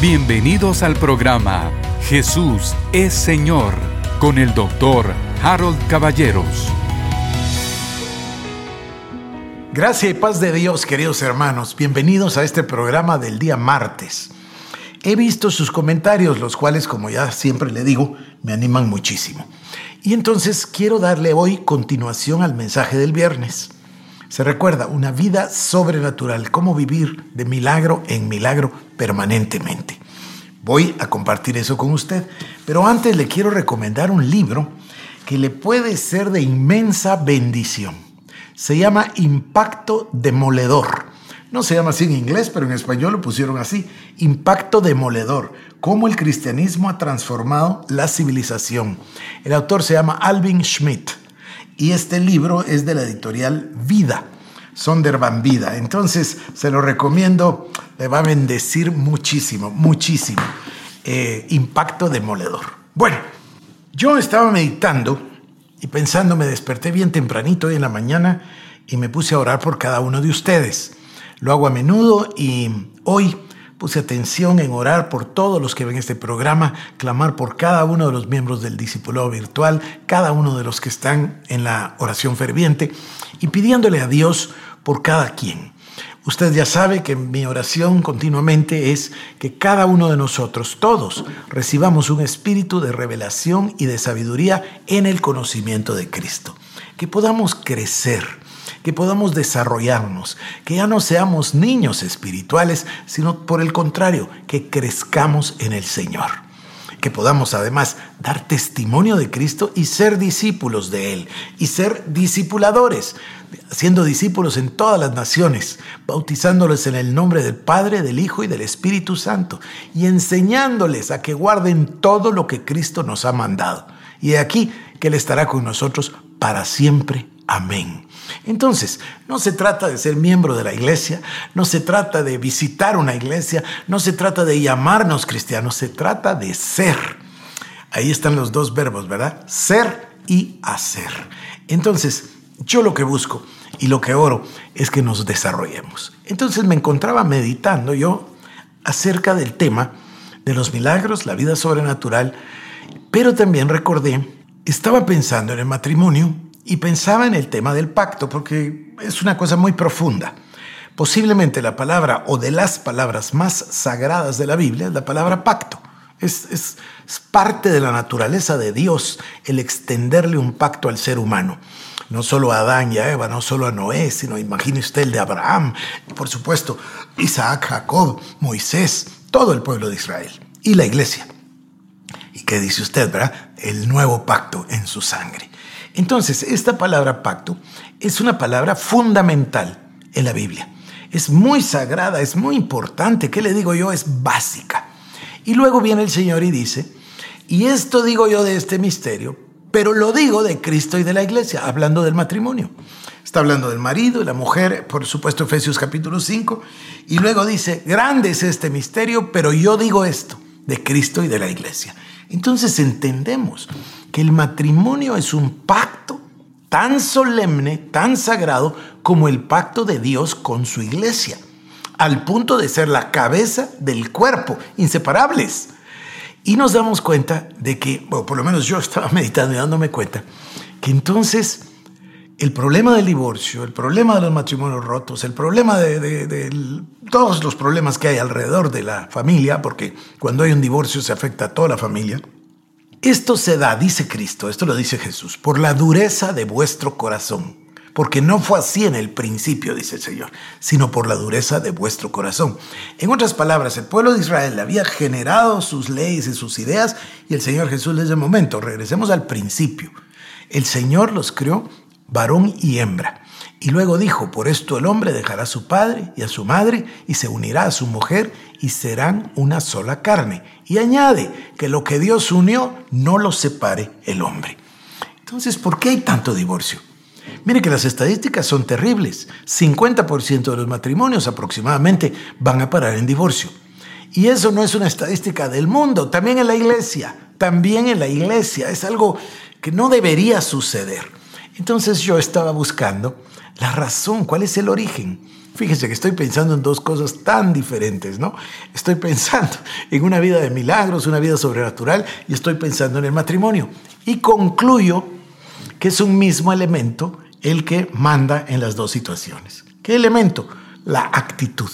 Bienvenidos al programa Jesús es Señor con el doctor Harold Caballeros. Gracia y paz de Dios, queridos hermanos. Bienvenidos a este programa del día martes. He visto sus comentarios, los cuales, como ya siempre le digo, me animan muchísimo. Y entonces quiero darle hoy continuación al mensaje del viernes. Se recuerda una vida sobrenatural, cómo vivir de milagro en milagro permanentemente. Voy a compartir eso con usted, pero antes le quiero recomendar un libro que le puede ser de inmensa bendición. Se llama Impacto Demoledor. No se llama así en inglés, pero en español lo pusieron así. Impacto Demoledor. Cómo el cristianismo ha transformado la civilización. El autor se llama Alvin Schmidt y este libro es de la editorial Vida, Sonderban Vida. Entonces se lo recomiendo, le va a bendecir muchísimo, muchísimo. Eh, impacto demoledor. Bueno, yo estaba meditando y pensando, me desperté bien tempranito hoy en la mañana y me puse a orar por cada uno de ustedes. Lo hago a menudo y hoy Puse atención en orar por todos los que ven este programa, clamar por cada uno de los miembros del discipulado virtual, cada uno de los que están en la oración ferviente y pidiéndole a Dios por cada quien. Usted ya sabe que mi oración continuamente es que cada uno de nosotros, todos, recibamos un espíritu de revelación y de sabiduría en el conocimiento de Cristo. Que podamos crecer que podamos desarrollarnos, que ya no seamos niños espirituales, sino por el contrario, que crezcamos en el Señor. Que podamos además dar testimonio de Cristo y ser discípulos de Él, y ser discipuladores, siendo discípulos en todas las naciones, bautizándoles en el nombre del Padre, del Hijo y del Espíritu Santo, y enseñándoles a que guarden todo lo que Cristo nos ha mandado. Y de aquí que Él estará con nosotros para siempre. Amén. Entonces, no se trata de ser miembro de la iglesia, no se trata de visitar una iglesia, no se trata de llamarnos cristianos, se trata de ser. Ahí están los dos verbos, ¿verdad? Ser y hacer. Entonces, yo lo que busco y lo que oro es que nos desarrollemos. Entonces me encontraba meditando yo acerca del tema de los milagros, la vida sobrenatural, pero también recordé, estaba pensando en el matrimonio y pensaba en el tema del pacto, porque es una cosa muy profunda. Posiblemente la palabra o de las palabras más sagradas de la Biblia es la palabra pacto. Es, es, parte de la naturaleza de Dios el extenderle un pacto al ser humano. No solo a Adán y a Eva, no solo a Noé, sino imagine usted el de Abraham, por supuesto, Isaac, Jacob, Moisés, todo el pueblo de Israel y la iglesia. ¿Y qué dice usted, verdad? El nuevo pacto en su sangre. Entonces, esta palabra pacto es una palabra fundamental en la Biblia. Es muy sagrada, es muy importante. ¿Qué le digo yo? Es básica. Y luego viene el Señor y dice, y esto digo yo de este misterio, pero lo digo de Cristo y de la iglesia, hablando del matrimonio. Está hablando del marido y la mujer, por supuesto Efesios capítulo 5, y luego dice, grande es este misterio, pero yo digo esto, de Cristo y de la iglesia. Entonces entendemos que el matrimonio es un pacto tan solemne, tan sagrado como el pacto de Dios con su iglesia, al punto de ser la cabeza del cuerpo, inseparables. Y nos damos cuenta de que, o por lo menos yo estaba meditando y dándome cuenta, que entonces el problema del divorcio, el problema de los matrimonios rotos, el problema de, todos los problemas que hay alrededor de la familia, porque cuando hay un divorcio se afecta a toda la familia, esto se da, dice Cristo, esto lo dice Jesús, por la dureza de vuestro corazón. Porque no fue así en el principio, dice el Señor, sino por la dureza de vuestro corazón. En otras palabras, el pueblo de Israel había generado sus leyes y sus ideas y el Señor Jesús les dio momento, regresemos al principio. El Señor los creó varón y hembra. Y luego dijo, por esto el hombre dejará a su padre y a su madre y se unirá a su mujer y serán una sola carne. Y añade que lo que Dios unió no lo separe el hombre. Entonces, ¿por qué hay tanto divorcio? Mire que las estadísticas son terribles. 50% de los matrimonios aproximadamente van a parar en divorcio. Y eso no es una estadística del mundo, también en la iglesia, también en la iglesia. Es algo que no debería suceder. Entonces yo estaba buscando la razón, cuál es el origen. Fíjese que estoy pensando en dos cosas tan diferentes, ¿no? Estoy pensando en una vida de milagros, una vida sobrenatural, y estoy pensando en el matrimonio. Y concluyo que es un mismo elemento el que manda en las dos situaciones. ¿Qué elemento? La actitud.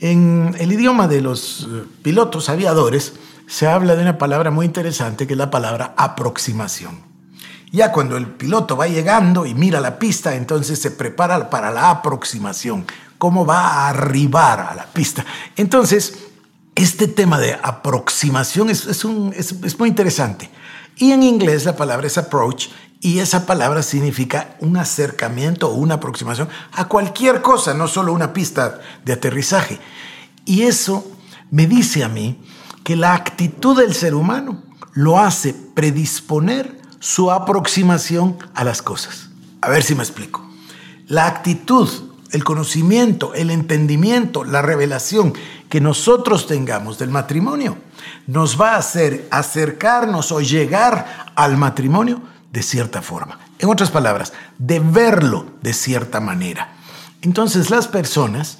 En el idioma de los eh, pilotos aviadores se habla de una palabra muy interesante que es la palabra aproximación. Ya cuando el piloto va llegando y mira la pista, entonces se prepara para la aproximación, cómo va a arribar a la pista. Entonces, este tema de aproximación es, es, muy interesante. Y en inglés la palabra es approach y esa palabra significa un acercamiento o una aproximación a cualquier cosa, no solo una pista de aterrizaje. Y eso me dice a mí que la actitud del ser humano lo hace predisponer su aproximación a las cosas. A ver si me explico. La actitud, el conocimiento, el entendimiento, la revelación que nosotros tengamos del matrimonio nos va a hacer acercarnos o llegar al matrimonio de cierta forma. En otras palabras, de verlo de cierta manera. Entonces las personas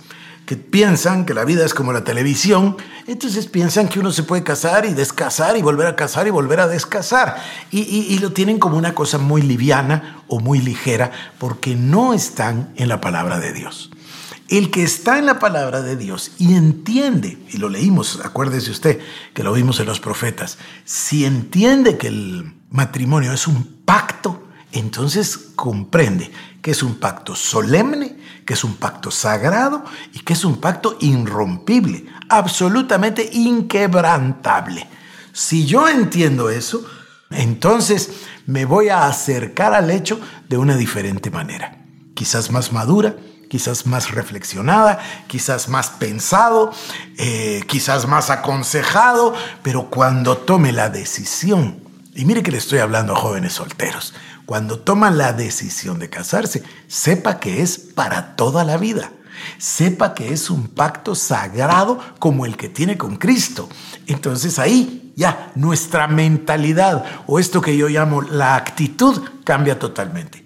piensan que la vida es como la televisión, entonces piensan que uno se puede casar y descasar y volver a casar y volver a descasar. Y, y, lo tienen como una cosa muy liviana o muy ligera porque no están en la palabra de Dios. El que está en la palabra de Dios y entiende, y lo leímos, acuérdese usted que lo vimos en los profetas, si entiende que el matrimonio es un pacto, entonces comprende que es un pacto solemne, que es un pacto sagrado y que es un pacto irrompible, absolutamente inquebrantable. Si yo entiendo eso, entonces me voy a acercar al hecho de una diferente manera, quizás más madura, quizás más reflexionada, quizás más pensado, eh, quizás más aconsejado, pero cuando tome la decisión, y mire que le estoy hablando a jóvenes solteros, cuando toma la decisión de casarse, sepa que es para toda la vida. Sepa que es un pacto sagrado como el que tiene con Cristo. Entonces ahí ya nuestra mentalidad o esto que yo llamo la actitud cambia totalmente.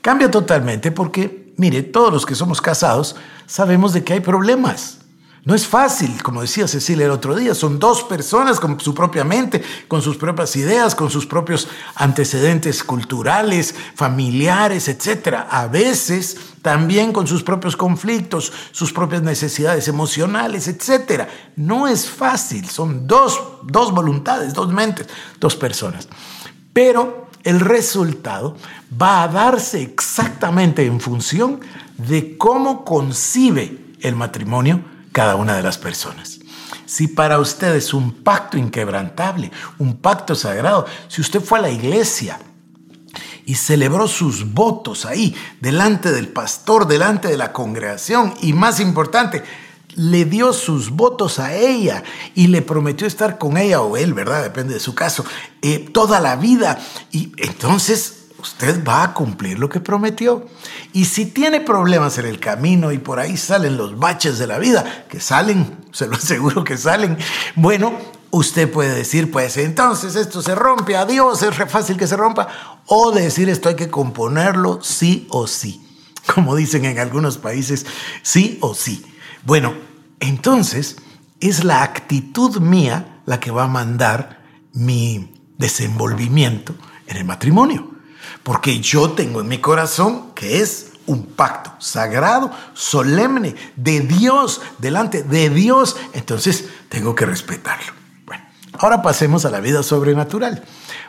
Cambia totalmente porque, mire, todos los que somos casados sabemos de que hay problemas. No es fácil, como decía Cecilia el otro día, son dos personas con su propia mente, con sus propias ideas, con sus propios antecedentes culturales, familiares, etc. A veces también con sus propios conflictos, sus propias necesidades emocionales, etc. No es fácil, son dos, dos voluntades, dos mentes, dos personas. Pero el resultado va a darse exactamente en función de cómo concibe el matrimonio cada una de las personas. Si para usted es un pacto inquebrantable, un pacto sagrado, si usted fue a la iglesia y celebró sus votos ahí, delante del pastor, delante de la congregación, y más importante, le dio sus votos a ella y le prometió estar con ella o él, ¿verdad? Depende de su caso, eh, toda la vida. Y entonces usted va a cumplir lo que prometió. Y si tiene problemas en el camino y por ahí salen los baches de la vida, que salen, se lo aseguro que salen, bueno, usted puede decir, pues entonces esto se rompe, adiós, es re fácil que se rompa, o decir esto hay que componerlo sí o sí, como dicen en algunos países, sí o sí. Bueno, entonces es la actitud mía la que va a mandar mi desenvolvimiento en el matrimonio porque yo tengo en mi corazón que es un pacto sagrado, solemne, de Dios, delante de Dios, entonces tengo que respetarlo. Bueno, ahora pasemos a la vida sobrenatural,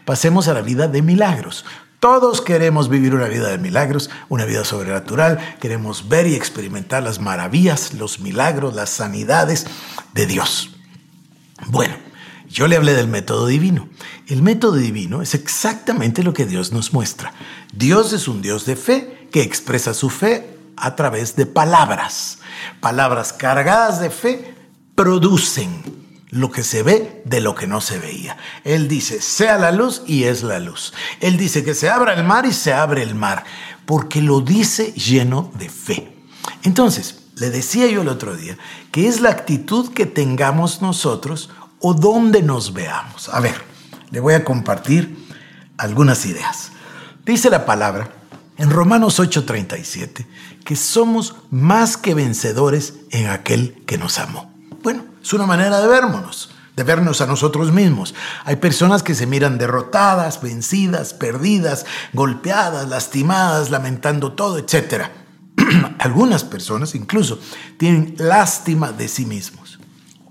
pasemos a la vida de milagros. Todos queremos vivir una vida de milagros, una vida sobrenatural, queremos ver y experimentar las maravillas, los milagros, las sanidades de Dios. Bueno, yo le hablé del método divino. El método divino es exactamente lo que Dios nos muestra. Dios es un Dios de fe que expresa su fe a través de palabras. Palabras cargadas de fe producen lo que se ve de lo que no se veía. Él dice, sea la luz y es la luz. Él dice que se abra el mar y se abre el mar, porque lo dice lleno de fe. Entonces, le decía yo el otro día que es la actitud que tengamos nosotros o donde nos veamos. A ver, le voy a compartir algunas ideas. Dice la palabra en Romanos 8:37 que somos más que vencedores en aquel que nos amó. Bueno, es una manera de vernos, de vernos a nosotros mismos. Hay personas que se miran derrotadas, vencidas, perdidas, golpeadas, lastimadas, lamentando todo, etc. Algunas personas incluso tienen lástima de sí mismos.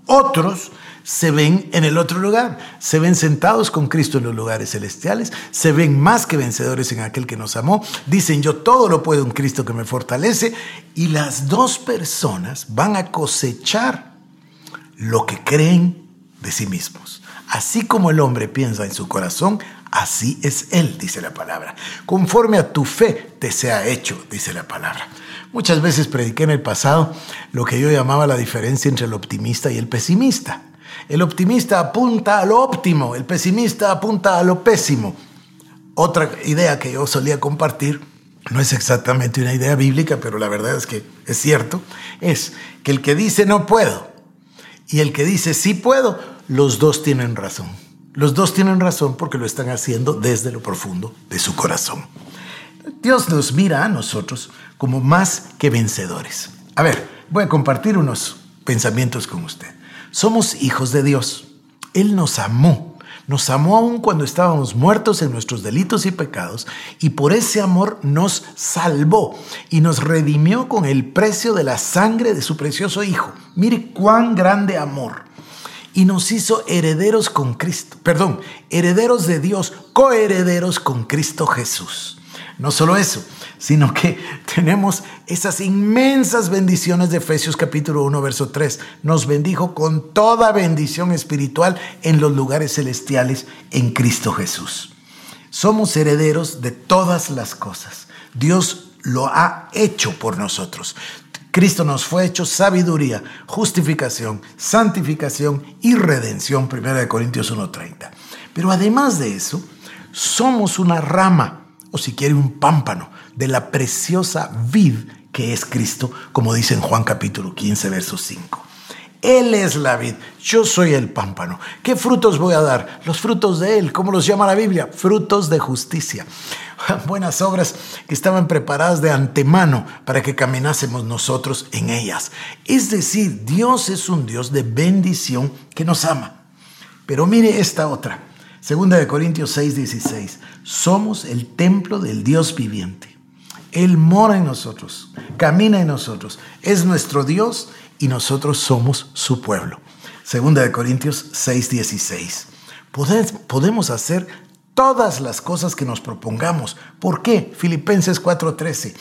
Otros se ven en el otro lugar, se ven sentados con Cristo en los lugares celestiales, se ven más que vencedores en aquel que nos amó, dicen yo todo lo puedo en Cristo que me fortalece y las dos personas van a cosechar lo que creen de sí mismos. Así como el hombre piensa en su corazón, así es él, dice la palabra. Conforme a tu fe te sea hecho, dice la palabra. Muchas veces prediqué en el pasado lo que yo llamaba la diferencia entre el optimista y el pesimista. El optimista apunta a lo óptimo, el pesimista apunta a lo pésimo. Otra idea que yo solía compartir, no es exactamente una idea bíblica, pero la verdad es que es cierto, es que el que dice no puedo y el que dice sí puedo, los dos tienen razón. Los dos tienen razón porque lo están haciendo desde lo profundo de su corazón. Dios nos mira a nosotros como más que vencedores. A ver, voy a compartir unos pensamientos con usted. Somos hijos de Dios. Él nos amó. Nos amó aún cuando estábamos muertos en nuestros delitos y pecados y por ese amor nos salvó y nos redimió con el precio de la sangre de su precioso Hijo. Mire cuán grande amor. Y nos hizo herederos con Cristo, perdón, herederos de Dios, coherederos con Cristo Jesús. No solo eso, sino que tenemos esas inmensas bendiciones de Efesios capítulo 1, verso 3. Nos bendijo con toda bendición espiritual en los lugares celestiales en Cristo Jesús. Somos herederos de todas las cosas. Dios lo ha hecho por nosotros. Cristo nos fue hecho sabiduría, justificación, santificación y redención, 1 Corintios 1.30. Pero además de eso, somos una rama o si quiere un pámpano de la preciosa vid que es Cristo, como dice en Juan capítulo 15, verso 5. Él es la vid, yo soy el pámpano. ¿Qué frutos voy a dar? Los frutos de Él, ¿cómo los llama la Biblia? Frutos de justicia. Buenas obras que estaban preparadas de antemano para que caminásemos nosotros en ellas. Es decir, Dios es un Dios de bendición que nos ama. Pero mire esta otra. Segunda de Corintios 6, 16. Somos el templo del Dios viviente. Él mora en nosotros, camina en nosotros, es nuestro Dios y nosotros somos su pueblo. Segunda de Corintios 6, 16. Podemos hacer todas las cosas que nos propongamos. ¿Por qué? Filipenses 4:13.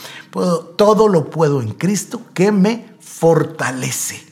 Todo lo puedo en Cristo que me fortalece.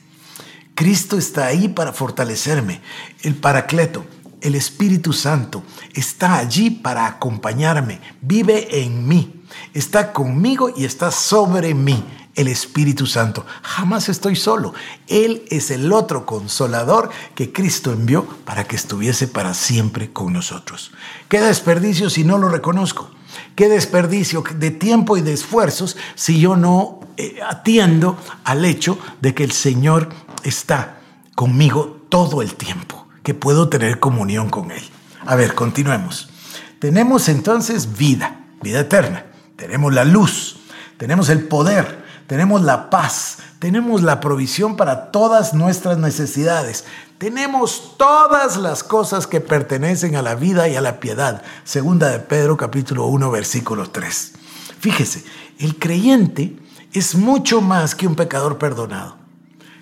Cristo está ahí para fortalecerme. El Paracleto el Espíritu Santo está allí para acompañarme, vive en mí, está conmigo y está sobre mí. El Espíritu Santo. Jamás estoy solo. Él es el otro consolador que Cristo envió para que estuviese para siempre con nosotros. ¿Qué desperdicio si no lo reconozco? ¿Qué desperdicio de tiempo y de esfuerzos si yo no eh, atiendo al hecho de que el Señor está conmigo todo el tiempo? que puedo tener comunión con Él. A ver, continuemos. Tenemos entonces vida, vida eterna. Tenemos la luz, tenemos el poder, tenemos la paz, tenemos la provisión para todas nuestras necesidades. Tenemos todas las cosas que pertenecen a la vida y a la piedad. Segunda de Pedro capítulo 1 versículo 3. Fíjese, el creyente es mucho más que un pecador perdonado.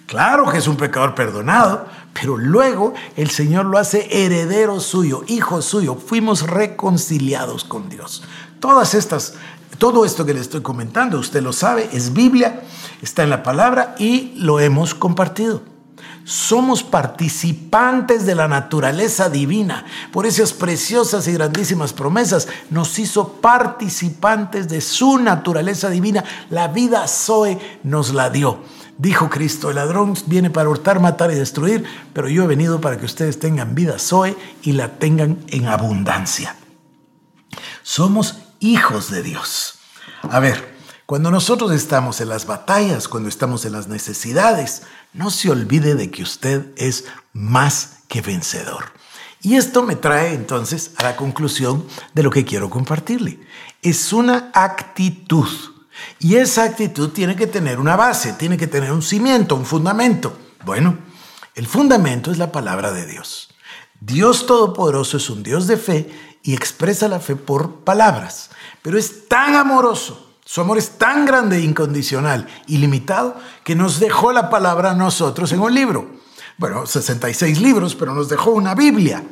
Claro que es un pecador perdonado, pero luego el Señor lo hace heredero suyo, hijo suyo. Fuimos reconciliados con Dios. Todas estas, todo esto que le estoy comentando, usted lo sabe, es Biblia, está en la palabra y lo hemos compartido. Somos participantes de la naturaleza divina. Por esas preciosas y grandísimas promesas nos hizo participantes de su naturaleza divina. La vida Zoe nos la dio. Dijo Cristo, el ladrón viene para hurtar, matar y destruir, pero yo he venido para que ustedes tengan vida Zoe y la tengan en abundancia. Somos hijos de Dios. A ver, cuando nosotros estamos en las batallas, cuando estamos en las necesidades, no se olvide de que usted es más que vencedor. Y esto me trae entonces a la conclusión de lo que quiero compartirle. Es una actitud. Y esa actitud tiene que tener una base, tiene que tener un cimiento, un fundamento. Bueno, el fundamento es la palabra de Dios. Dios Todopoderoso es un Dios de fe y expresa la fe por palabras, pero es tan amoroso, su amor es tan grande, incondicional, ilimitado, que nos dejó la palabra a nosotros en un libro. Bueno, 66 libros, pero nos dejó una Biblia.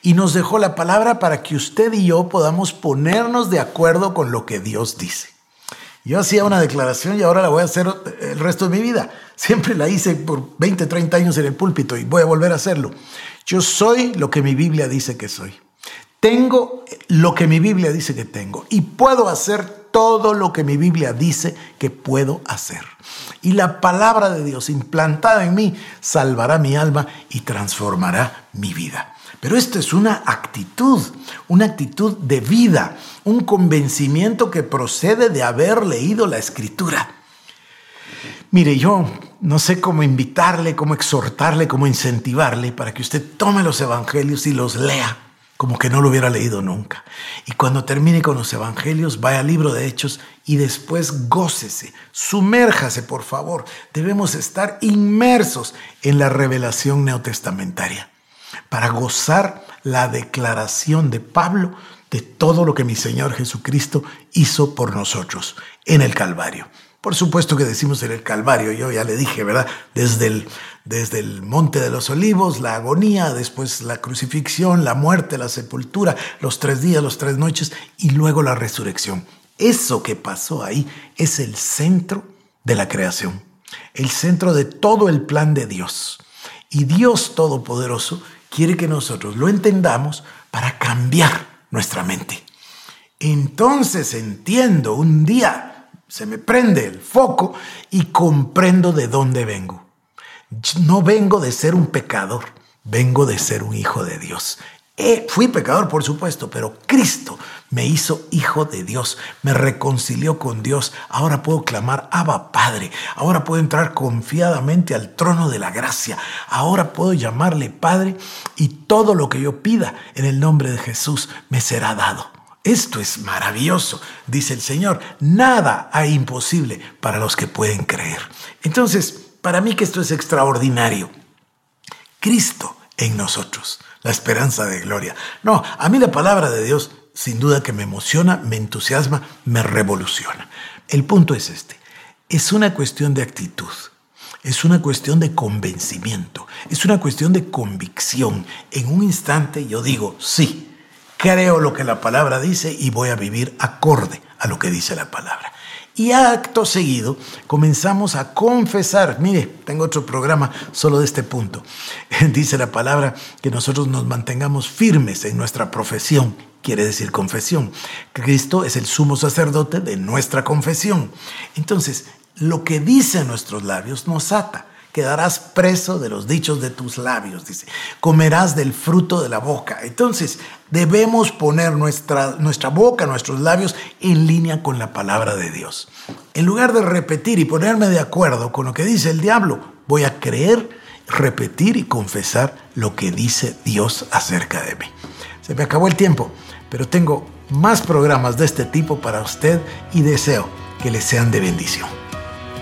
Y nos dejó la palabra para que usted y yo podamos ponernos de acuerdo con lo que Dios dice. Yo hacía una declaración y ahora la voy a hacer el resto de mi vida. Siempre la hice por 20, 30 años en el púlpito y voy a volver a hacerlo. Yo soy lo que mi Biblia dice que soy. Tengo lo que mi Biblia dice que tengo y puedo hacer todo lo que mi Biblia dice que puedo hacer. Y la palabra de Dios implantada en mí salvará mi alma y transformará mi vida. Pero esto es una actitud, una actitud de vida, un convencimiento que procede de haber leído la escritura. Mire, yo no sé cómo invitarle, cómo exhortarle, cómo incentivarle para que usted tome los evangelios y los lea como que no lo hubiera leído nunca. Y cuando termine con los evangelios, vaya al libro de Hechos y después gócese, sumérjase, por favor. Debemos estar inmersos en la revelación neotestamentaria para gozar la declaración de Pablo de todo lo que mi Señor Jesucristo hizo por nosotros en el Calvario. Por supuesto que decimos en el Calvario, yo ya le dije, ¿verdad? Desde el, desde el Monte de los Olivos, la agonía, después la crucifixión, la muerte, la sepultura, los tres días, los tres noches y luego la resurrección. Eso que pasó ahí es el centro de la creación, el centro de todo el plan de Dios. Y Dios Todopoderoso quiere que nosotros lo entendamos para cambiar nuestra mente. Entonces entiendo un día, se me prende el foco y comprendo de dónde vengo. No vengo de ser un pecador, vengo de ser un hijo de Dios. Eh, fui pecador, por supuesto, pero Cristo me hizo hijo de Dios, me reconcilió con Dios. Ahora puedo clamar, Abba Padre. Ahora puedo entrar confiadamente al trono de la gracia. Ahora puedo llamarle Padre y todo lo que yo pida en el nombre de Jesús me será dado. Esto es maravilloso, dice el Señor. Nada hay imposible para los que pueden creer. Entonces, para mí que esto es extraordinario. Cristo en nosotros la esperanza de gloria. No, a mí la palabra de Dios sin duda que me emociona, me entusiasma, me revoluciona. El punto es este, es una cuestión de actitud, es una cuestión de convencimiento, es una cuestión de convicción. En un instante yo digo, sí, creo lo que la palabra dice y voy a vivir acorde a lo que dice la palabra. Y acto seguido comenzamos a confesar. Mire, tengo otro programa solo de este punto. Dice la palabra que nosotros nos mantengamos firmes en nuestra profesión. Quiere decir confesión. Cristo es el sumo sacerdote de nuestra confesión. Entonces, lo que dice nuestros labios nos ata quedarás preso de los dichos de tus labios, dice, comerás del fruto de la boca. Entonces, debemos poner nuestra, nuestra boca, nuestros labios en línea con la palabra de Dios. En lugar de repetir y ponerme de acuerdo con lo que dice el diablo, voy a creer, repetir y confesar lo que dice Dios acerca de mí. Se me acabó el tiempo, pero tengo más programas de este tipo para usted y deseo que les sean de bendición.